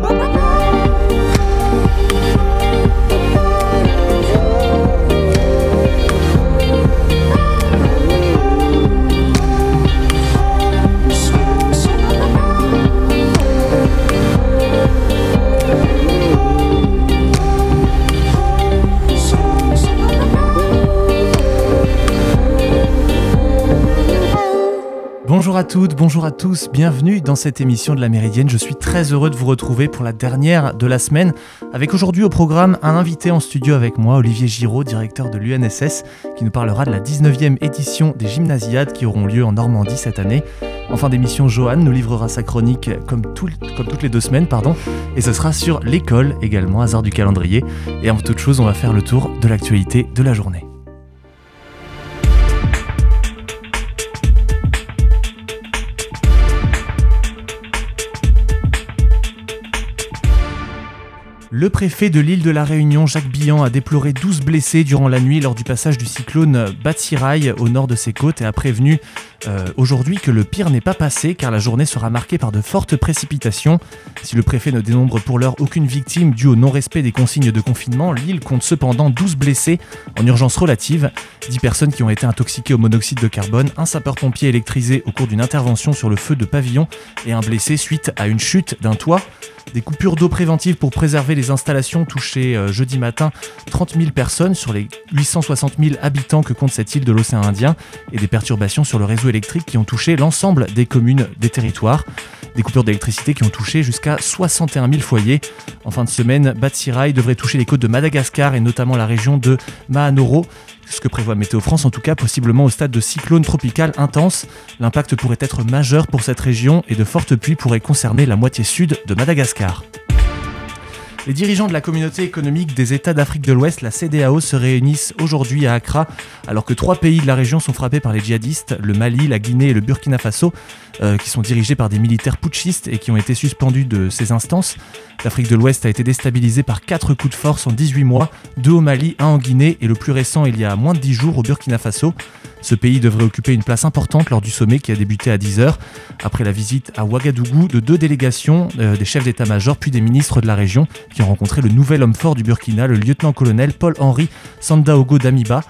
Bonjour à toutes, bonjour à tous, bienvenue dans cette émission de la Méridienne. Je suis très heureux de vous retrouver pour la dernière de la semaine, avec aujourd'hui au programme un invité en studio avec moi, Olivier Giraud, directeur de l'UNSS, qui nous parlera de la 19e édition des Gymnasiades qui auront lieu en Normandie cette année. En fin d'émission, Johan nous livrera sa chronique comme, comme toutes les deux semaines, pardon, et ce sera sur l'école également, hasard du calendrier. Et avant toute chose, on va faire le tour de l'actualité de la journée. Le préfet de l'île de la Réunion, Jacques Billan, a déploré 12 blessés durant la nuit lors du passage du cyclone Batsirai au nord de ses côtes et a prévenu euh, aujourd'hui que le pire n'est pas passé car la journée sera marquée par de fortes précipitations. Si le préfet ne dénombre pour l'heure aucune victime due au non-respect des consignes de confinement, l'île compte cependant 12 blessés en urgence relative, 10 personnes qui ont été intoxiquées au monoxyde de carbone, un sapeur-pompier électrisé au cours d'une intervention sur le feu de pavillon et un blessé suite à une chute d'un toit. Des coupures d'eau préventives pour préserver les installations touchées euh, jeudi matin 30 000 personnes sur les 860 000 habitants que compte cette île de l'océan Indien et des perturbations sur le réseau électrique qui ont touché l'ensemble des communes des territoires. Des coupures d'électricité qui ont touché jusqu'à 61 000 foyers. En fin de semaine, Batsirai devrait toucher les côtes de Madagascar et notamment la région de Mahanoro ce que prévoit Météo France, en tout cas possiblement au stade de cyclone tropical intense. L'impact pourrait être majeur pour cette région et de fortes pluies pourraient concerner la moitié sud de Madagascar. Les dirigeants de la communauté économique des États d'Afrique de l'Ouest, la CDAO, se réunissent aujourd'hui à Accra, alors que trois pays de la région sont frappés par les djihadistes, le Mali, la Guinée et le Burkina Faso, euh, qui sont dirigés par des militaires putschistes et qui ont été suspendus de ces instances. L'Afrique de l'Ouest a été déstabilisée par quatre coups de force en 18 mois, deux au Mali, un en Guinée et le plus récent il y a moins de 10 jours au Burkina Faso. Ce pays devrait occuper une place importante lors du sommet qui a débuté à 10h, après la visite à Ouagadougou de deux délégations, euh, des chefs d'état-major puis des ministres de la région, qui ont rencontré le nouvel homme fort du Burkina, le lieutenant-colonel Paul-Henri Sandaogo Damiba.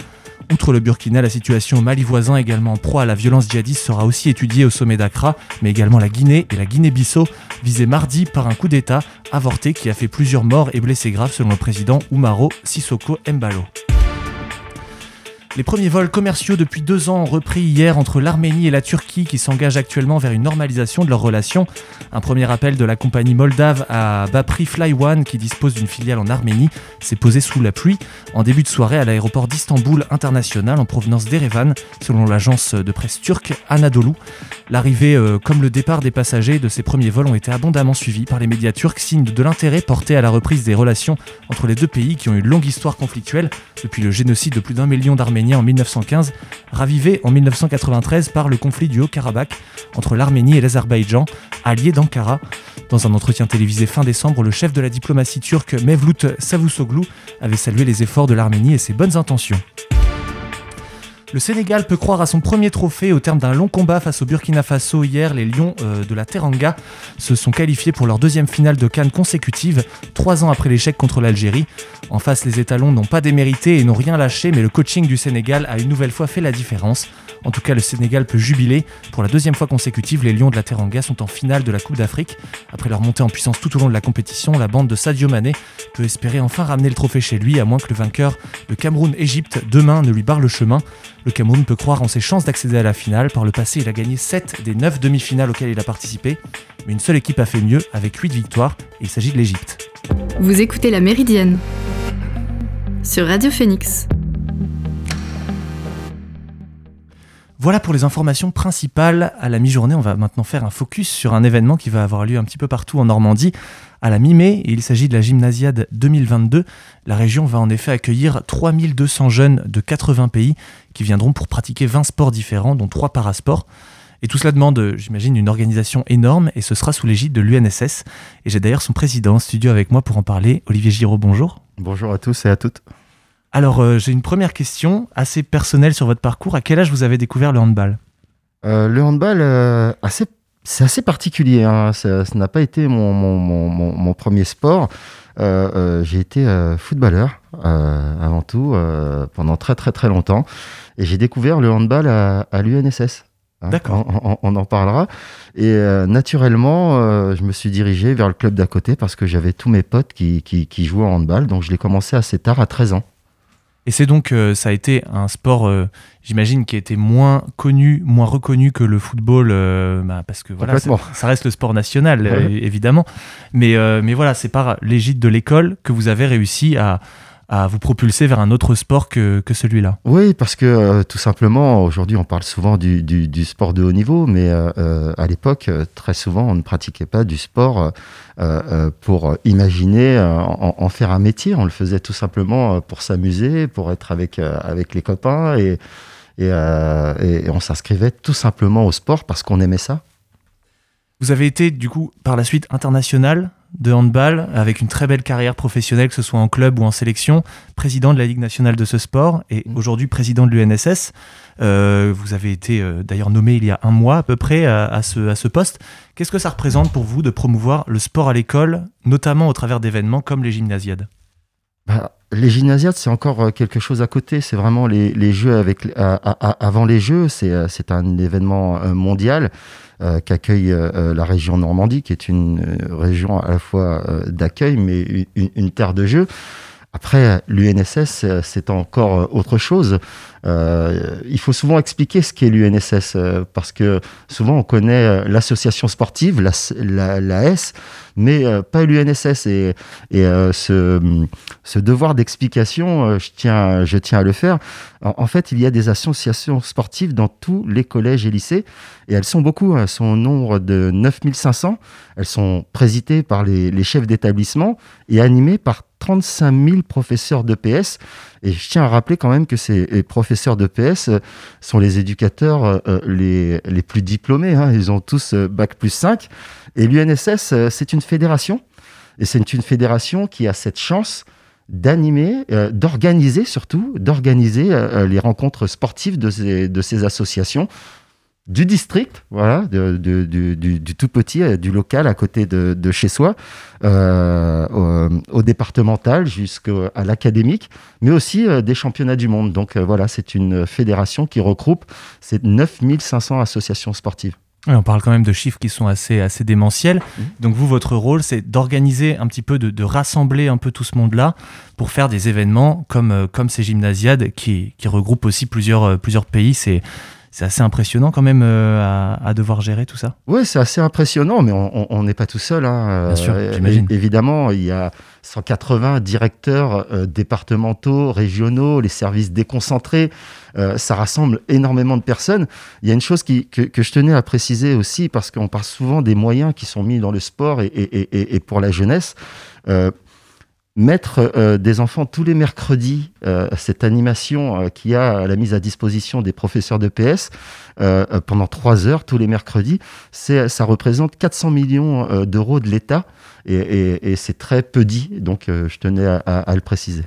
Outre le Burkina, la situation au Mali voisin, également en proie à la violence djihadiste, sera aussi étudiée au sommet d'Accra, mais également la Guinée et la Guinée-Bissau, visée mardi par un coup d'État avorté qui a fait plusieurs morts et blessés graves selon le président Oumaro Sissoko Mbalo. Les premiers vols commerciaux depuis deux ans ont repris hier entre l'Arménie et la Turquie qui s'engagent actuellement vers une normalisation de leurs relations. Un premier appel de la compagnie moldave à bas prix Fly One qui dispose d'une filiale en Arménie s'est posé sous la pluie en début de soirée à l'aéroport d'Istanbul international en provenance d'Erevan selon l'agence de presse turque Anadolu. L'arrivée euh, comme le départ des passagers de ces premiers vols ont été abondamment suivis par les médias turcs, signe de l'intérêt porté à la reprise des relations entre les deux pays qui ont une longue histoire conflictuelle depuis le génocide de plus d'un million d'Arméniens en 1915, ravivé en 1993 par le conflit du Haut-Karabakh entre l'Arménie et l'Azerbaïdjan, alliés d'Ankara. Dans un entretien télévisé fin décembre, le chef de la diplomatie turque Mevlut Savusoglu avait salué les efforts de l'Arménie et ses bonnes intentions. Le Sénégal peut croire à son premier trophée au terme d'un long combat face au Burkina Faso hier. Les Lions euh, de la Teranga se sont qualifiés pour leur deuxième finale de Cannes consécutive, trois ans après l'échec contre l'Algérie. En face, les étalons n'ont pas démérité et n'ont rien lâché, mais le coaching du Sénégal a une nouvelle fois fait la différence. En tout cas, le Sénégal peut jubiler. Pour la deuxième fois consécutive, les Lions de la Teranga sont en finale de la Coupe d'Afrique. Après leur montée en puissance tout au long de la compétition, la bande de Sadio Mané peut espérer enfin ramener le trophée chez lui, à moins que le vainqueur, le Cameroun-Égypte, demain ne lui barre le chemin. Le Cameroun peut croire en ses chances d'accéder à la finale. Par le passé, il a gagné 7 des 9 demi-finales auxquelles il a participé. Mais une seule équipe a fait mieux, avec 8 victoires, et il s'agit de l'Égypte. Vous écoutez La Méridienne sur Radio Phoenix. Voilà pour les informations principales. À la mi-journée, on va maintenant faire un focus sur un événement qui va avoir lieu un petit peu partout en Normandie à la mi-mai. il s'agit de la Gymnasiade 2022. La région va en effet accueillir 3200 jeunes de 80 pays qui viendront pour pratiquer 20 sports différents, dont 3 parasports. Et tout cela demande, j'imagine, une organisation énorme et ce sera sous l'égide de l'UNSS. Et j'ai d'ailleurs son président en studio avec moi pour en parler. Olivier Giraud, bonjour. Bonjour à tous et à toutes. Alors, euh, j'ai une première question assez personnelle sur votre parcours. À quel âge vous avez découvert le handball? Euh, Le handball, euh, assez c'est assez particulier. Hein. Ça n'a pas été mon, mon, mon, mon premier sport. J'ai été footballeur avant tout pendant très très très longtemps et j'ai découvert le handball à, à l'UNSS. Hein. D'accord. On, on, en parlera. Et naturellement, je me suis dirigé vers le club d'à côté parce que j'avais tous mes potes qui, qui, qui jouaient au handball. Donc je l'ai commencé assez tard, à 13 ans. Et c'est donc, euh, ça a été un sport, euh, j'imagine, qui a été moins connu, moins reconnu que le football, euh, bah, parce que voilà, ça reste le sport national, évidemment. Mais, mais voilà, c'est par l'égide de l'école que vous avez réussi à, à vous propulser vers un autre sport que, que celui-là Oui, parce que euh, tout simplement, aujourd'hui, on parle souvent du, du, du, sport de haut niveau, mais euh, euh à l'époque, très souvent, on ne pratiquait pas du sport euh, pour imaginer en, en, faire un métier. On le faisait tout simplement pour s'amuser, pour être avec, avec les copains, et, et, et on s'inscrivait tout simplement au sport parce qu'on aimait ça. Vous avez été, du coup, par la suite international de handball, avec une très belle carrière professionnelle, que ce soit en club ou en sélection, président de la Ligue nationale de ce sport et mmh. aujourd'hui président de l'UNSS. Euh, vous avez été euh, d'ailleurs nommé il y a un mois à peu près à, ce, à ce poste. Qu'est-ce que ça représente pour vous de promouvoir le sport à l'école, notamment au travers d'événements comme les gymnasiades? Bah, les gymnasiades, c'est encore euh, quelque chose à côté. C'est vraiment les, les, jeux avec avant les jeux. C'est un événement mondial. Euh, qu'accueille euh, la région Normandie, qui est une euh, région à la fois d'accueil, mais une, terre de jeu. Après, l'UNSS, c'est encore autre chose. Il faut souvent expliquer ce qu'est l'UNSS, parce que souvent on connaît l'association sportive, la, S, mais euh, pas l'UNSS. Et, euh, ce, devoir d'explication, euh, je, tiens, je tiens à le faire. En, fait, il y a des associations sportives dans tous les collèges et lycées, et elles sont beaucoup, elles sont au nombre de 9500. Elles sont présidées par les, les chefs d'établissement et animées par 35 000 professeurs d'EPS. Et je tiens à rappeler quand même que ces professeurs d'EPS sont les éducateurs les, les plus diplômés. Hein. Ils ont tous Bac plus 5. Et l'UNSS, euh, c'est une fédération. Et c'est une fédération qui a cette chance d'animer, euh, d'organiser surtout, d'organiser euh, les rencontres sportives de de ces associations du district, voilà, de, du, tout petit, du local à côté de, chez soi, au, départemental jusqu'à l'académique, mais aussi des championnats du monde. Donc voilà, c'est une fédération qui regroupe ces 9500 associations sportives on parle quand même de chiffres qui sont assez, assez démentiels. Mmh. Donc vous, votre rôle, c'est d'organiser un petit peu, de, rassembler un peu tout ce monde-là pour faire des événements comme, euh, comme ces gymnasiades qui, qui regroupent aussi plusieurs, euh, plusieurs pays. C'est c'est assez impressionnant quand même euh, à, devoir gérer tout ça. Oui, c'est assez impressionnant, mais on n'est pas tout seul. Hein. Bien sûr, j'imagine. Évidemment, il y a 180 directeurs départementaux, régionaux, les services déconcentrés. Euh, ça rassemble énormément de personnes. Il y a une chose qui, que, que, je tenais à préciser aussi, parce qu'on parle souvent des moyens qui sont mis dans le sport et, et, et, pour la jeunesse. Euh, mettre euh, des enfants tous les mercredis, euh, cette animation euh, qui a la mise à disposition des professeurs de PS pendant trois heures tous les mercredis, ça représente 400 millions d'euros de l'État et, et c'est très peu dit, donc je tenais à, à le préciser.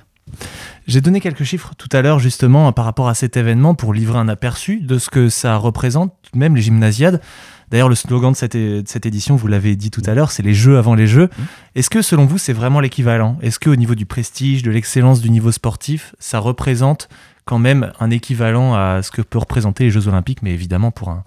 J'ai donné quelques chiffres tout à l'heure justement par rapport à cet événement pour livrer un aperçu de ce que ça représente, même les gymnasiades. D'ailleurs, le slogan de cette, cette édition, vous l'avez dit tout à l'heure, c'est les jeux avant les jeux. Est-ce que selon vous, c'est vraiment l'équivalent? Est-ce qu'au niveau du prestige, de l'excellence du niveau sportif, ça représente quand même un équivalent à ce que peut représenter les Jeux Olympiques, mais évidemment pour un,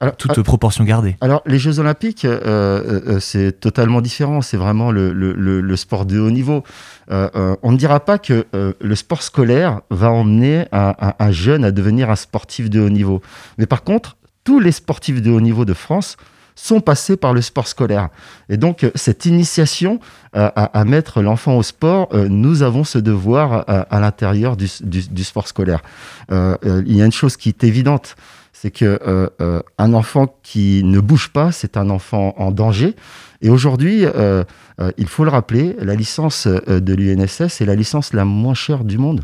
alors, toute ah, proportion gardée? Alors, les Jeux Olympiques, euh, euh, euh, c'est totalement différent. C'est vraiment le, le, le, sport de haut niveau. on ne dira pas que le sport scolaire va emmener un, un, jeune à devenir un sportif de haut niveau. Mais par contre, tous les sportifs de haut niveau de France sont passés par le sport scolaire. Et donc, cette initiation à, à, mettre l'enfant au sport, nous avons ce devoir à, l'intérieur du, du, sport scolaire. il y a une chose qui est évidente, c'est que euh, euh, un enfant qui ne bouge pas, c'est un enfant en danger. Et aujourd'hui, euh, il faut le rappeler, la licence de l'UNSS est la licence la moins chère du monde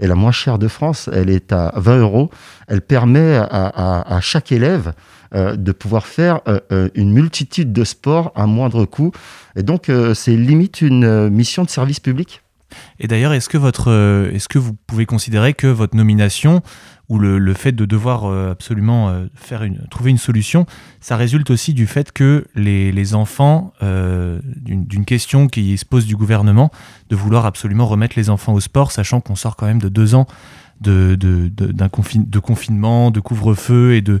et la moins chère de France. Elle est à 20 euros. Elle permet à, chaque élève de pouvoir faire une multitude de sports à moindre coût. Et donc, c'est limite une mission de service public. Et d'ailleurs, est-ce que, est-ce que vous pouvez considérer que votre nomination ou le, fait de devoir absolument faire une, trouver une solution, ça résulte aussi du fait que les, enfants, d'une, question qui se pose du gouvernement, de vouloir absolument remettre les enfants au sport, sachant qu'on sort quand même de deux ans de, confinement, de couvre-feu et de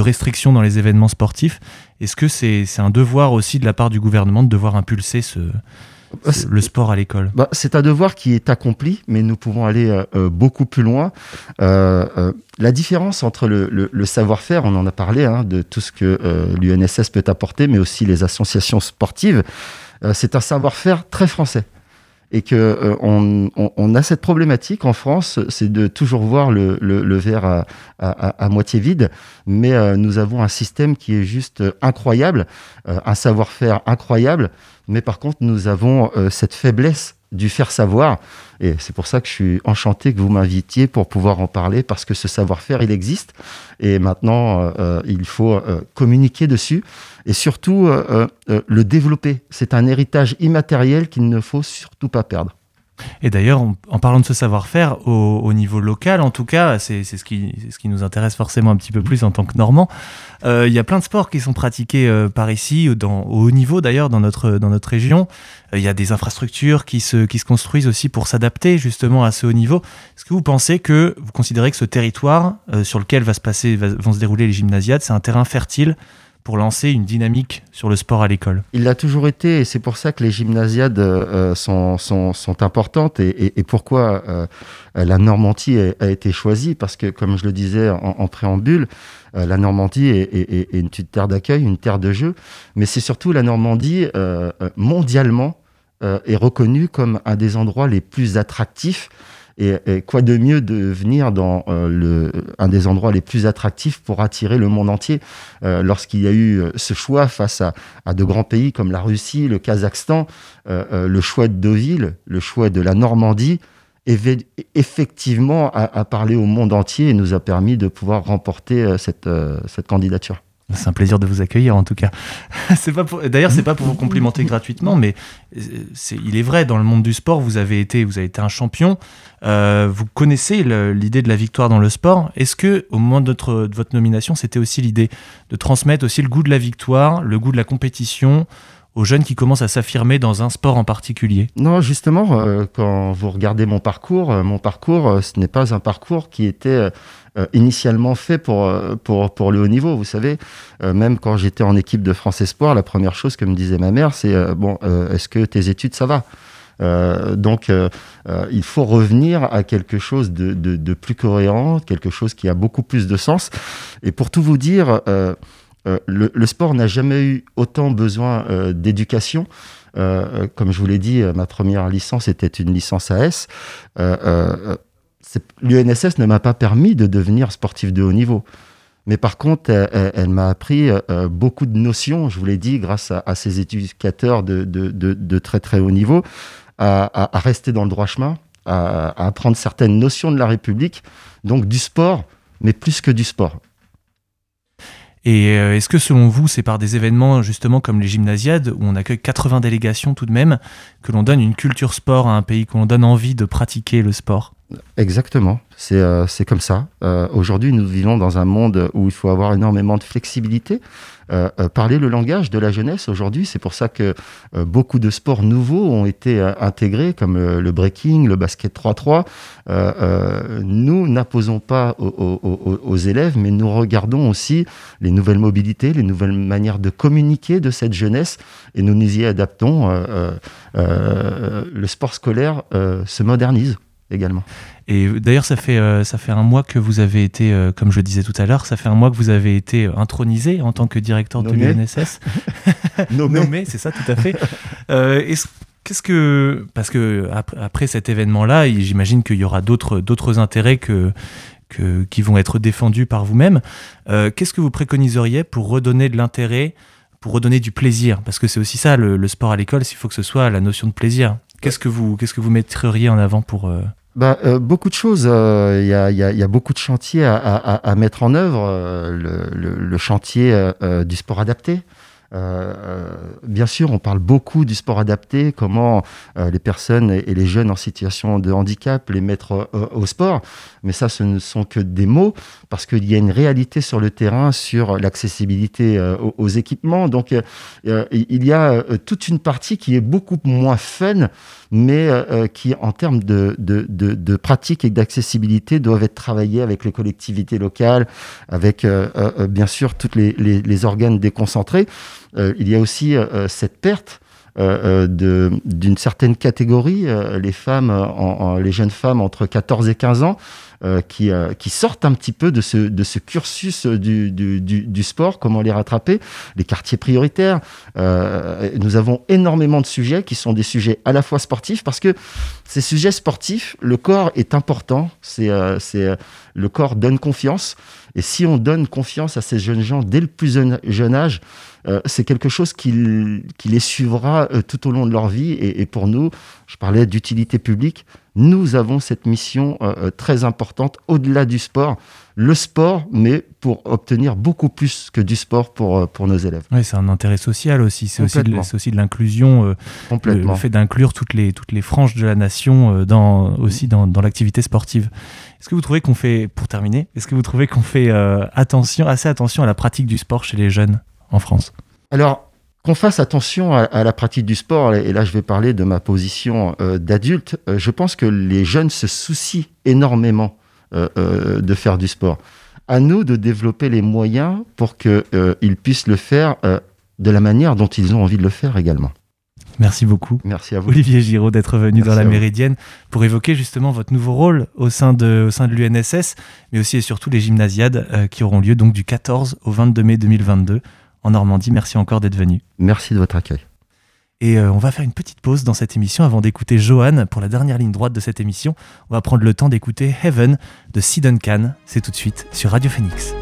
restrictions dans les événements sportifs. Est-ce que c'est un devoir aussi de la part du gouvernement de devoir impulser ce, bah, le sport à l'école bah, C'est un devoir qui est accompli, mais nous pouvons aller euh, euh, beaucoup plus loin. Euh, la différence entre le, le, savoir-faire, on en a parlé, hein, de tout ce que l'UNSS peut apporter, mais aussi les associations sportives, c'est un savoir-faire très français et que euh, on, on, a cette problématique en France, c'est de toujours voir le, le, le verre à, à, à, moitié vide, mais euh, nous avons un système qui est juste incroyable, euh, un savoir-faire incroyable, mais par contre nous avons cette faiblesse du faire savoir. Et c'est pour ça que je suis enchanté que vous m'invitiez pour pouvoir en parler, parce que ce savoir-faire, il existe. Et maintenant, euh, euh, il faut euh, communiquer dessus et surtout le développer. C'est un héritage immatériel qu'il ne faut surtout pas perdre. Et d'ailleurs, en, parlant de ce savoir-faire, au, niveau local, en tout cas, c'est ce qui, nous intéresse forcément un petit peu plus en tant que Normand, euh, il y a plein de sports qui sont pratiqués euh, par ici, au haut niveau d'ailleurs, dans notre, dans notre région. Euh, il y a des infrastructures qui se, qui se construisent aussi pour s'adapter justement à ce haut niveau. Est-ce que vous pensez que, vous considérez que ce territoire sur lequel va se passer, vont se dérouler les gymnasiades, c'est un terrain fertile pour lancer une dynamique sur le sport à l'école. Il l'a toujours été et c'est pour ça que les gymnasiades euh, sont, importantes et, pourquoi euh, la Normandie a, été choisie parce que comme je le disais en, préambule, euh, la Normandie est, est, une terre d'accueil, une terre de jeu, mais c'est surtout la Normandie mondialement est reconnue comme un des endroits les plus attractifs et, quoi de mieux de venir dans euh, le, un des endroits les plus attractifs pour attirer le monde entier euh, Lorsqu'il y a eu euh, ce choix face à, de grands pays comme la Russie, le Kazakhstan, le choix de Deauville, le choix de la Normandie, effectivement a, parlé au monde entier et nous a permis de pouvoir remporter cette, cette candidature. C'est un plaisir de vous accueillir en tout cas. c'est pas pour... D'ailleurs, c'est pas pour vous complimenter gratuitement, mais c'est... il est vrai dans le monde du sport, vous avez été, vous avez été un champion. Euh, vous connaissez l'idée de la victoire dans le sport. Est-ce que au moment de, de votre nomination, c'était aussi l'idée de transmettre aussi le goût de la victoire, le goût de la compétition aux jeunes qui commencent à s'affirmer dans un sport en particulier? Non, justement, euh, quand vous regardez mon parcours, euh, mon parcours, ce n'est pas un parcours qui était initialement fait pour, pour, pour le haut niveau. Vous savez, même quand j'étais en équipe de France Espoir, la première chose que me disait ma mère, c'est bon, est-ce que tes études ça va? Euh, donc, euh, euh, il faut revenir à quelque chose de, de, de, plus cohérent, quelque chose qui a beaucoup plus de sens. Et pour tout vous dire, le, le, sport n'a jamais eu autant besoin d'éducation. comme je vous l'ai dit, ma première licence était une licence AS. L'UNSS ne m'a pas permis de devenir sportif de haut niveau. Mais par contre, elle, m'a appris beaucoup de notions, je vous l'ai dit, grâce à, à ces éducateurs de, très très haut niveau à, rester dans le droit chemin, à, apprendre certaines notions de la République, donc du sport, mais plus que du sport. Et euh, est-ce que selon vous, c'est par des événements justement comme les gymnasiades, où on accueille 80 délégations tout de même, que l'on donne une culture sport à un pays, que l'on donne envie de pratiquer le sport? Exactement, c'est euh, comme ça. Euh, aujourd'hui, nous vivons dans un monde où il faut avoir énormément de flexibilité. Euh, euh, parler le langage de la jeunesse aujourd'hui, c'est pour ça que beaucoup de sports nouveaux ont été intégrés, comme le breaking, le basket 3-3. nous n'apposons pas aux, aux, élèves, mais nous regardons aussi les nouvelles mobilités, les nouvelles manières de communiquer de cette jeunesse, et nous nous y adaptons. le sport scolaire se modernise également. Et d'ailleurs, ça fait euh, ça fait un mois que vous avez été, euh, comme je le disais tout à l'heure, ça fait un mois que vous avez été intronisé en tant que directeur de l'UNSS. Nommé, Nommé c'est ça, tout à fait. Euh, Qu'est-ce que parce que après, cet événement-là, j'imagine qu'il y aura d'autres d'autres intérêts que, que qui vont être défendus par vous-même. Euh, qu'est-ce que vous préconiseriez pour redonner de l'intérêt, pour redonner du plaisir? Parce que c'est aussi ça le, le sport à l'école, s'il faut que ce soit la notion de plaisir. Qu'est-ce que vous qu'est-ce que vous mettriez en avant pour bah, euh, beaucoup de choses. Il euh, y, a, y, a, beaucoup de chantiers à, mettre en œuvre. Euh, le, chantier du sport adapté. Euh, euh, bien sûr, on parle beaucoup du sport adapté, comment euh, les personnes et, les jeunes en situation de handicap les mettre au sport, mais ça, ce ne sont que des mots, parce qu'il y a une réalité sur le terrain sur l'accessibilité aux, équipements. Donc, il y a toute une partie qui est beaucoup moins fun, mais qui, en termes de, de, de, pratique et d'accessibilité, doivent être travaillées avec les collectivités locales, avec, bien sûr, tous les, les, les organes déconcentrés. Euh, il y a aussi euh, euh, cette perte d'une certaine catégorie, les femmes, les jeunes femmes entre 14 et 15 ans, qui, qui, sortent un petit peu de ce, de ce cursus du, du, du, sport, comment les rattraper, les quartiers prioritaires. nous avons énormément de sujets qui sont des sujets à la fois sportifs, parce que ces sujets sportifs, le corps est important, c'est le corps donne confiance, et si on donne confiance à ces jeunes gens dès le plus jeune âge, euh, c'est quelque chose qui, les suivra euh, tout au long de leur vie. Et, pour nous, je parlais d'utilité publique, nous avons cette mission euh, très importante au-delà du sport. Le sport, mais pour obtenir beaucoup plus que du sport pour, pour nos élèves. Oui, c'est un intérêt social aussi. C'est aussi de, l'inclusion. Complètement. Le, fait d'inclure toutes les, toutes les franges de la nation dans, aussi dans, dans l'activité sportive. Est-ce que vous trouvez qu'on fait, pour terminer, est-ce que vous trouvez qu'on fait attention, assez attention à la pratique du sport chez les jeunes? En France Alors, qu'on fasse attention à, la pratique du sport, et là je vais parler de ma position euh, d'adulte, euh, je pense que les jeunes se soucient énormément euh, de faire du sport. À nous de développer les moyens pour qu'ils puissent le faire de la manière dont ils ont envie de le faire également. Merci beaucoup. Merci à vous. Olivier Giraud d'être venu dans la Méridienne pour évoquer justement votre nouveau rôle au sein de, au sein de l'UNSS, mais aussi et surtout les gymnasiades qui auront lieu donc du 14 au 22 mai 2022 en Normandie. Merci encore d'être venu. Merci de votre accueil. Et euh, on va faire une petite pause dans cette émission avant d'écouter Johan pour la dernière ligne droite de cette émission. On va prendre le temps d'écouter Heaven de Sidon Khan. C'est tout de suite sur Radio Phoenix.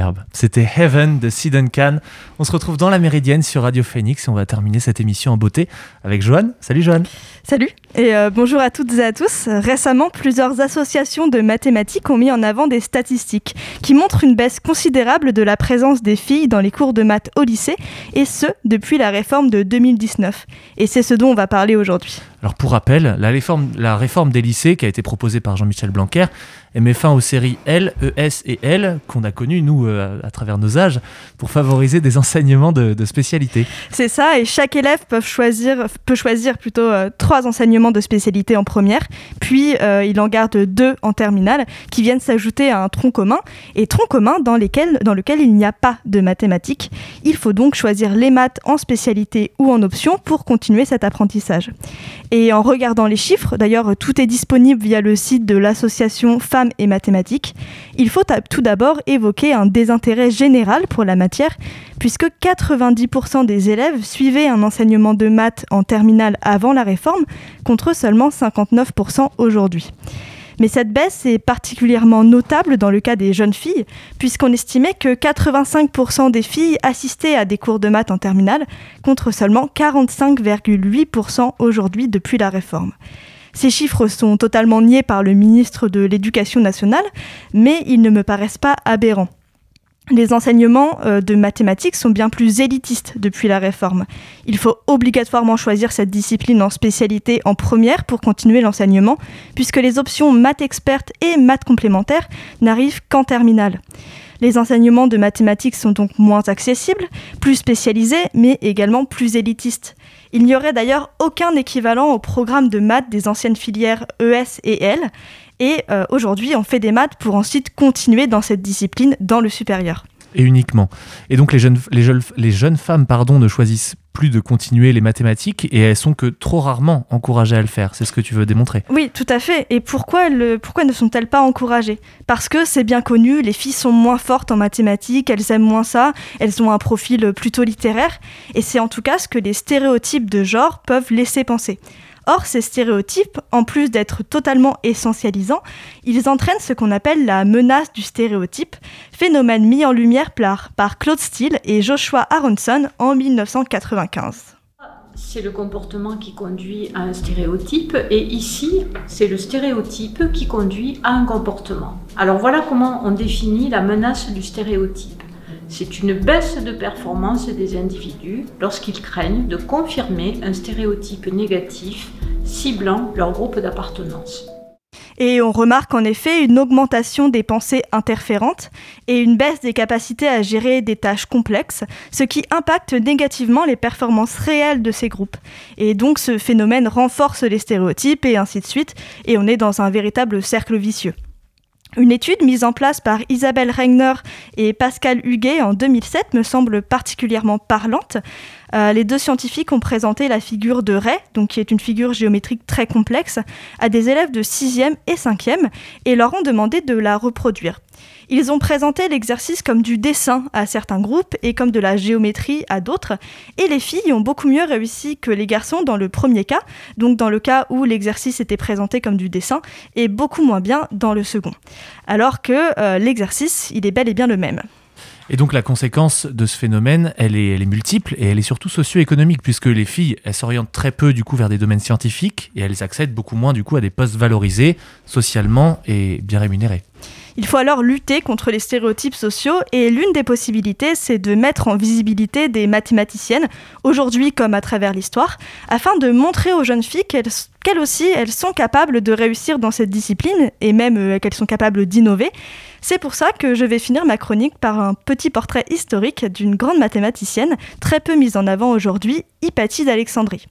Superbe. C'était Heaven de Sid Khan. On se retrouve dans la Méridienne sur Radio Phoenix et on va terminer cette émission en beauté avec Joanne. Salut Joanne. Salut et euh, bonjour à toutes et à tous. Récemment, plusieurs associations de mathématiques ont mis en avant des statistiques qui montrent une baisse considérable de la présence des filles dans les cours de maths au lycée et ce depuis la réforme de 2019. Et c'est ce dont on va parler aujourd'hui. Alors pour rappel, la réforme, la réforme des lycées qui a été proposée par Jean-Michel Blanquer et met fin aux séries L, ES et L qu'on a connues, nous, à travers nos âges, pour favoriser des enseignements de, spécialité. C'est ça, et chaque élève peut choisir, plutôt euh, trois enseignements de spécialité en première, puis euh, il en garde deux en terminale, qui viennent s'ajouter à un tronc commun, et tronc commun dans, lesquels, dans lequel il n'y a pas de mathématiques. Il faut donc choisir les maths en spécialité ou en option pour continuer cet apprentissage. Et en regardant les chiffres, d'ailleurs tout est disponible via le site de l'association Femmes et mathématiques, il faut tout d'abord évoquer un désintérêt général pour la matière, puisque 90% des élèves suivaient un enseignement de maths en terminale avant la réforme, contre seulement 59% aujourd'hui. Mais cette baisse est particulièrement notable dans le cas des jeunes filles, puisqu'on estimait que 85% des filles assistaient à des cours de maths en terminale, contre seulement 45,8% aujourd'hui depuis la réforme. Ces chiffres sont totalement niés par le ministre de l'Éducation nationale, mais ils ne me paraissent pas aberrants. Les enseignements euh, de mathématiques sont bien plus élitistes depuis la réforme. Il faut obligatoirement choisir cette discipline en spécialité en première pour continuer l'enseignement, puisque les options maths expertes et maths complémentaires n'arrivent qu'en terminale. Les enseignements de mathématiques sont donc moins accessibles, plus spécialisés, mais également plus élitistes. Il n'y aurait d'ailleurs aucun équivalent au programme de maths des anciennes filières ES et L. Et euh, aujourd'hui, on fait des maths pour ensuite continuer dans cette discipline dans le supérieur et uniquement. Et donc les jeunes, les jeunes, les jeunes femmes pardon, ne choisissent plus de continuer les mathématiques et elles sont que trop rarement encouragées à le faire. C'est ce que tu veux démontrer. Oui, tout à fait. Et pourquoi, le, pourquoi ne sont-elles pas encouragées? Parce que c'est bien connu, les filles sont moins fortes en mathématiques, elles aiment moins ça, elles ont un profil plutôt littéraire, et c'est en tout cas ce que les stéréotypes de genre peuvent laisser penser. Or, ces stéréotypes, en plus d'être totalement essentialisants, ils entraînent ce qu'on appelle la menace du stéréotype, phénomène mis en lumière par, Claude Steele et Joshua Aronson en 1995 c'est le comportement qui conduit à un stéréotype et ici, c'est le stéréotype qui conduit à un comportement. Alors voilà comment on définit la menace du stéréotype. C'est une baisse de performance des individus lorsqu'ils craignent de confirmer un stéréotype négatif ciblant leur groupe d'appartenance. Et on remarque en effet une augmentation des pensées interférentes et une baisse des capacités à gérer des tâches complexes, ce qui impacte négativement les performances réelles de ces groupes. Et donc ce phénomène renforce les stéréotypes et ainsi de suite, et on est dans un véritable cercle vicieux. Une étude mise en place par Isabelle Regner et Pascal Huguet en 2007 me semble particulièrement parlante. Euh, les deux scientifiques ont présenté la figure de Ray, donc qui est une figure géométrique très complexe, à des élèves de 6e et 5e et leur ont demandé de la reproduire. Ils ont présenté l'exercice comme du dessin à certains groupes et comme de la géométrie à d'autres, et les filles ont beaucoup mieux réussi que les garçons dans le premier cas, donc dans le cas où l'exercice était présenté comme du dessin, et beaucoup moins bien dans le second. Alors que euh, l'exercice, il est bel et bien le même. Et donc la conséquence de ce phénomène, elle est, multiple et elle est surtout socio-économique puisque les filles, elles s'orientent très peu du coup vers des domaines scientifiques et elles accèdent beaucoup moins du coup à des postes valorisés socialement et bien rémunérés. Il faut alors lutter contre les stéréotypes sociaux et l'une des possibilités, c'est de mettre en visibilité des mathématiciennes, aujourd'hui comme à travers l'histoire, afin de montrer aux jeunes filles qu'elles aussi, elles sont capables de réussir dans cette discipline et même euh, qu'elles sont capables d'innover. C'est pour ça que je vais finir ma chronique par un petit portrait historique d'une grande mathématicienne, très peu mise en avant aujourd'hui, Hypatie d'Alexandrie.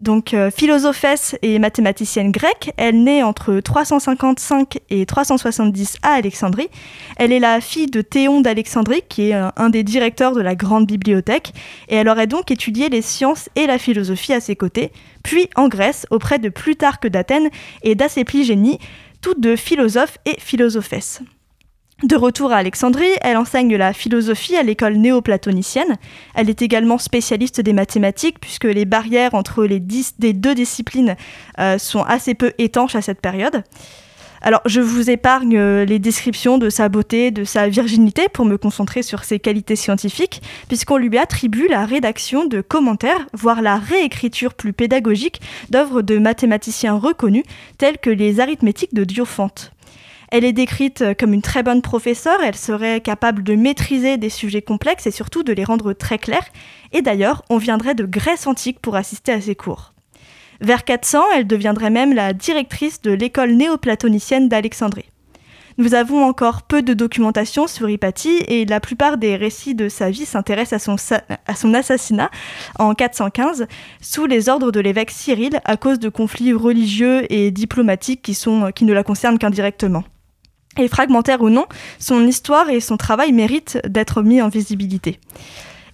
Donc euh, philosophesse et mathématicienne grecque, elle naît entre 355 et 370 à Alexandrie. Elle est la fille de Théon d'Alexandrie, qui est un, des directeurs de la grande bibliothèque, et elle aurait donc étudié les sciences et la philosophie à ses côtés, puis en Grèce auprès de Plutarque d'Athènes et d'Acépligénie, toutes deux philosophes et philosophesses. De retour à Alexandrie, elle enseigne la philosophie à l'école néoplatonicienne. Elle est également spécialiste des mathématiques puisque les barrières entre les, deux disciplines euh, sont assez peu étanches à cette période. Alors, je vous épargne euh, les descriptions de sa beauté, de sa virginité, pour me concentrer sur ses qualités scientifiques, puisqu'on lui attribue la rédaction de commentaires, voire la réécriture plus pédagogique d'œuvres de mathématiciens reconnus, tels que les arithmétiques de Diophante. Elle est décrite comme une très bonne professeure, elle serait capable de maîtriser des sujets complexes et surtout de les rendre très clairs, et d'ailleurs, on viendrait de Grèce antique pour assister à ses cours. Vers 400, elle deviendrait même la directrice de l'école néoplatonicienne d'Alexandrie. Nous avons encore peu de documentation sur Hypatie et la plupart des récits de sa vie s'intéressent à son, assassinat en 415 sous les ordres de l'évêque Cyril à cause de conflits religieux et diplomatiques qui ne la concernent qu'indirectement. Et fragmentaire ou non, son histoire et son travail méritent d'être mis en visibilité.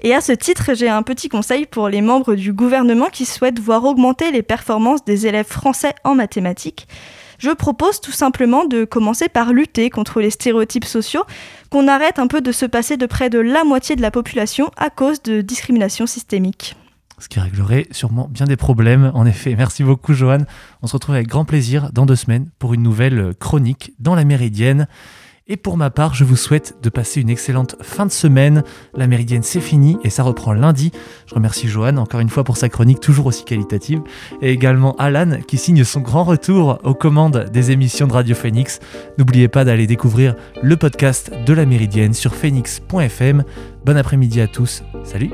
Et à ce titre, j'ai un petit conseil pour les membres du gouvernement qui souhaitent voir augmenter les performances des élèves français en mathématiques. Je propose tout simplement de commencer par lutter contre les stéréotypes sociaux, qu'on arrête un peu de se passer de près de la moitié de la population à cause de discrimination systémique. Ce qui réglerait sûrement bien des problèmes, en effet. Merci beaucoup, Johan. On se retrouve avec grand plaisir dans deux semaines pour une nouvelle chronique dans la Méridienne. Et pour ma part, je vous souhaite de passer une excellente fin de semaine. La Méridienne, c'est fini et ça reprend lundi. Je remercie Johan encore une fois pour sa chronique toujours aussi qualitative. Et également Alan qui signe son grand retour aux commandes des émissions de Radio Phoenix. N'oubliez pas d'aller découvrir le podcast de la Méridienne sur phoenix.fm. Bon après-midi à tous. Salut